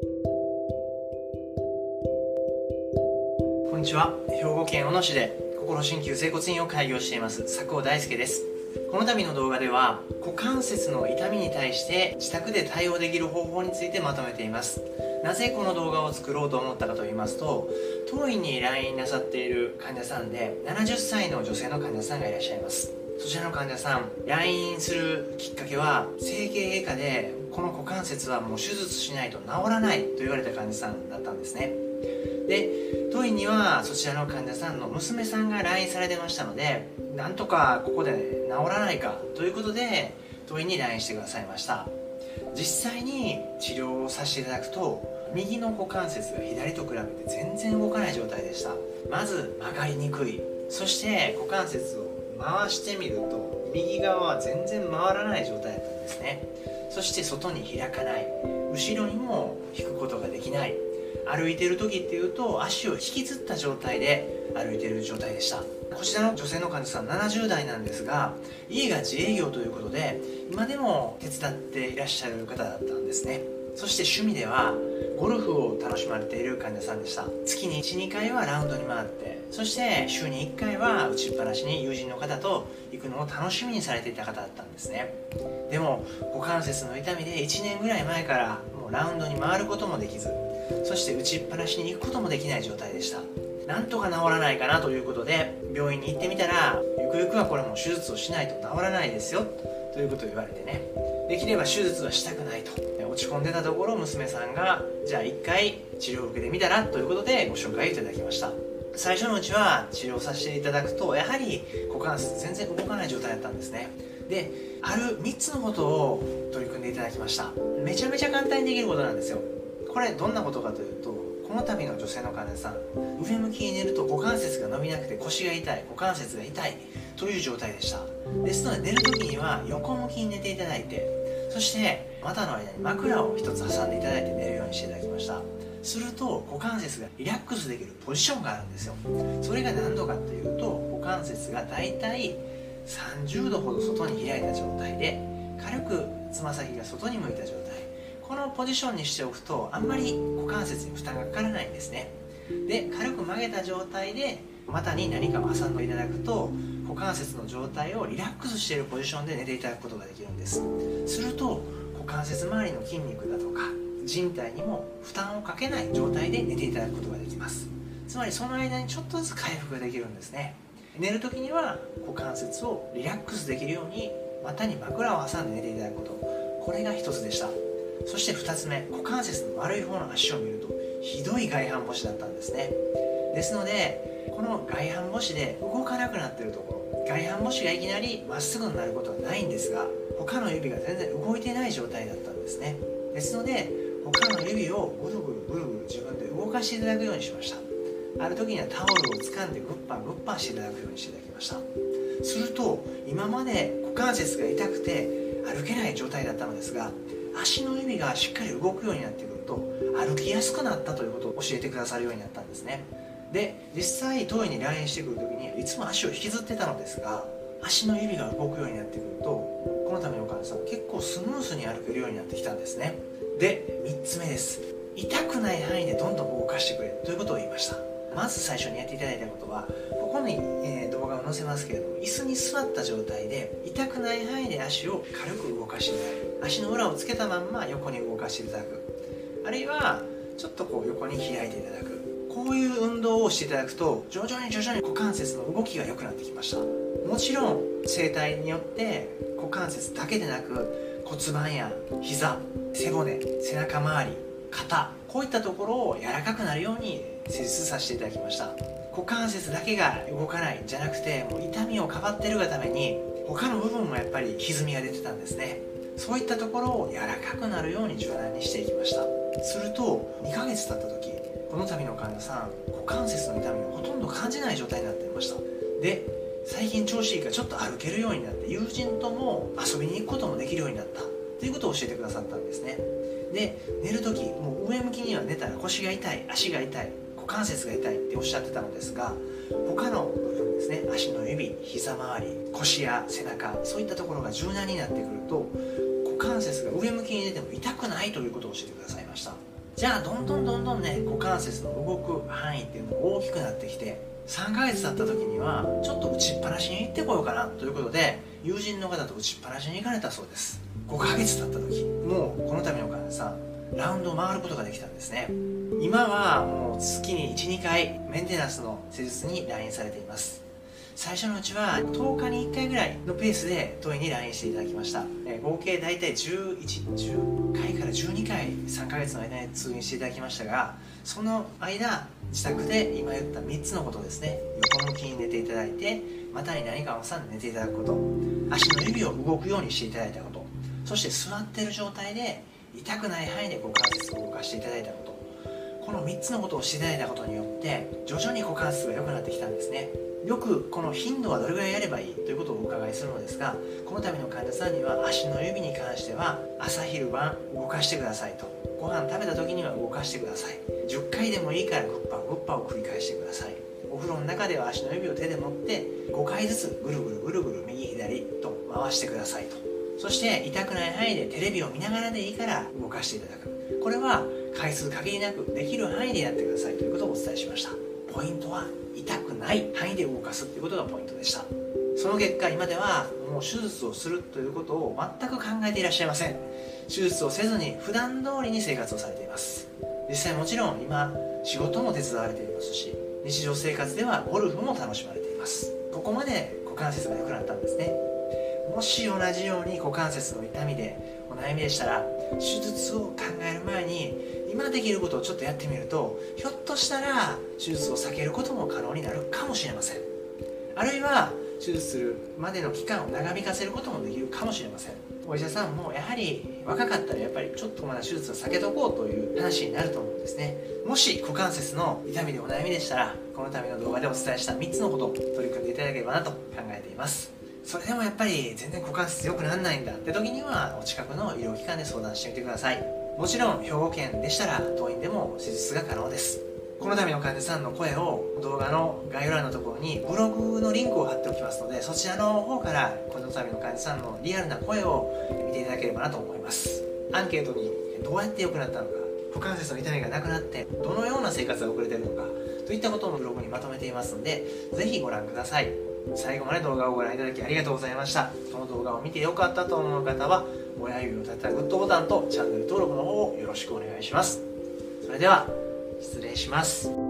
こんにちは。兵庫県小野市で心鍼灸整骨院を開業しています。佐久大輔です。この度の動画では股関節の痛みに対して自宅で対応できる方法についてまとめています。なぜこの動画を作ろうと思ったかと言いますと当院に来院なさっている患者さんで70歳の女性の患者さんがいらっしゃいます。そちらの患者さん来院するきっかけは整形外科でこの股関節はもう手術しないと治らないと言われた患者さんだったんですね。で当院にはそちらの患者さんの娘さんが来院されてましたのでなんとかここで治らないかということで当院に来院してくださいました。実際に治療をさせていただくと右の股関節が左と比べて全然動かない状態でした。まず曲がりにくい。そして股関節を回してみると右側は全然回らない状態だったんですね。そして外に開かない。後ろにも引くことができない。歩いてる時っていうと足を引きずった状態で歩いてる状態でした。こちらの女性の患者さん70代なんですが家が自営業ということで今でも手伝っていらっしゃる方だったんですね。そして趣味ではゴルフを楽しまれている患者さんでした。月に12回はラウンドに回ってそして週に1回は打ちっぱなしに友人の方と行くのを楽しみにされていた方だったんですね。でも股関節の痛みで1年ぐらい前からもうラウンドに回ることもできずそして打ちっぱなしに行くこともできない状態でした。なんとか治らないかなということで病院に行ってみたらゆくゆくはこれも手術をしないと治らないですよということを言われてね。できれば手術はしたくないと。落ち込んでたところ娘さんがじゃあ1回治療を受けてみたらということでご紹介いただきました。最初のうちは治療させていただくとやはり股関節全然動かない状態だったんですね。である3つのことを取り組んでいただきました。めちゃめちゃ簡単にできることなんですよ。これどんなことかというとこの度の女性の患者さん上向きに寝ると股関節が伸びなくて腰が痛い股関節が痛い。という状態でした。ですので寝る時には横向きに寝ていただいてそして股の間に枕を1つ挟んでいただいて寝るようにしていただきました。すると股関節がリラックスできるポジションがあるんですよ。それが何度かっていうと股関節がだいたい30度ほど外に開いた状態で軽くつま先が外に向いた状態。このポジションにしておくとあんまり股関節に負担がかからないんですね。で軽く曲げた状態で股に何かを挟んでいただくと股関節の状態をリラックスしているポジションで寝ていただくことができるんです。すると股関節周りの筋肉だとか人体にも負担をかけない状態で寝ていただくことができます。つまりその間にちょっとずつ回復ができるんですね。寝る時には股関節をリラックスできるように股に枕を挟んで寝ていただくこと。これが一つでした。そして2つ目股関節の悪い方の足を見るとひどい外反母趾だったんですね。ですのでこの外反母趾で動かなくなってるところ外反母趾がいきなりまっすぐになることはないんですが他の指が全然動いてない状態だったんですね。ですので他の指をぐるぐるぐるぐる自分で動かしていただくようにしました。ある時にはタオルを掴んでグッパングッパンしていただくようにしていただきました。すると今まで股関節が痛くて歩けない状態だったのですが足の指がしっかり動くようになってくると歩きやすくなったということを教えてくださるようになったんですね。で実際当院に来院してくる時にいつも足を引きずってたのですが足の指が動くようになってくるとこのための患者さん結構スムースに歩けるようになってきたんですね。で3つ目です。痛くない範囲でどんどん動かしてくれということを言いました。まず最初にやっていただいたことはここに、え、動画を載せますけれども椅子に座った状態で痛くない範囲で足を軽く動かしていただく。足の裏をつけたまんま横に動かしていただく。あるいはちょっとこう横に開いていただく。こういう運動をしていただくと徐々に徐々に股関節の動きが良くなってきました。もちろん整体によって股関節だけでなく骨盤や膝背骨背中周り肩こういったところを柔らかくなるように施術させていただきました。股関節だけが動かないんじゃなくてもう痛みをかばってるがために他の部分もやっぱり歪みが出てたんですね。そういったところを柔らかくなるように柔軟にしていきました。すると2ヶ月経った時この度の患者さん股関節の痛みをほとんど感じない状態になっていました。で最近調子いいからちょっと歩けるようになって友人とも遊びに行くこともできるようになった。ということを教えてくださったんですね。で寝る時もう上向きには寝たら腰が痛い足が痛い股関節が痛いっておっしゃってたのですが他の部分ですね足の指膝周り腰や背中そういったところが柔軟になってくると股関節が上向きに寝ても痛くないということを教えてくださいました。じゃあどんどんどんどんね股関節の動く範囲っていうのが大きくなってきて3ヶ月経った時にはちょっと打ちっぱなしに行ってこようかなということで友人の方と打ちっぱなしに行かれたそうです。5ヶ月経った時。もうこの度の患者さんラウンドを回ることができたんですね。今はもう月に12回メンテナンスの施術に来院されています。最初のうちは10日に1回ぐらいのペースで当院に来院していただきました、え合計大体1110回から12回3ヶ月の間に通院していただきましたがその間自宅で今言った3つのことですね。横向きに寝ていただいて股に何かを挟んで寝ていただくこと。足の指を動くようにしていただいたこと。そして座ってる状態で痛くない範囲で股関節を動かしていただいたこと。この3つのことをしていただいたことによって徐々に股関節が良くなってきたんですね。よくこの頻度はどれぐらいやればいいということをお伺いするのですがこの度の患者さんには足の指に関しては朝昼晩動かしてくださいと。ご飯食べた時には動かしてください。10回でもいいからグッパグッパを繰り返してください。お風呂の中では足の指を手で持って5回ずつぐるぐるぐるぐる右左と回してくださいと。そして痛くない範囲でテレビを見ながらでいいから動かしていただく。これは回数限りなくできる範囲でやってくださいということをお伝えしました。ポイントは痛くない範囲で動かすっていうことがポイントでした。その結果今ではもう手術をするということを全く考えていらっしゃいません。手術をせずに普段通りに生活をされています。実際もちろん今仕事も手伝われていますし日常生活ではゴルフも楽しまれています。ここまで股関節が良くなったんですね。もし同じように股関節の痛みでお悩みでしたら手術を考える前に今できることをちょっとやってみるとひょっとしたら手術を避けることも可能になるかもしれません。あるいは手術するまでの期間を長引かせることもできるかもしれません。お医者さんもやはり若かったらやっぱりちょっとまだ手術を避けとこうという話になると思うんですね。もし股関節の痛みでお悩みでしたらこの度の動画でお伝えした3つのことを取り組んでいただければなと考えています。それでもやっぱり全然股関節良くならないんだって時にはお近くの医療機関で相談してみてください。もちろん兵庫県でしたら当院でも手術が可能です。この度の患者さんの声を動画の概要欄のところにブログのリンクを貼っておきますのでそちらの方からこの度の患者さんのリアルな声を見ていただければなと思います。アンケートにどうやって良くなったのか股関節の痛みがなくなってどのような生活が送れてるのかといったことをブログにまとめていますのでぜひご覧ください。最後まで動画をご覧いただきありがとうございました。この動画を見て良かったと思う方は親指を立てたグッドボタンとチャンネル登録の方をよろしくお願いします。それでは失礼します。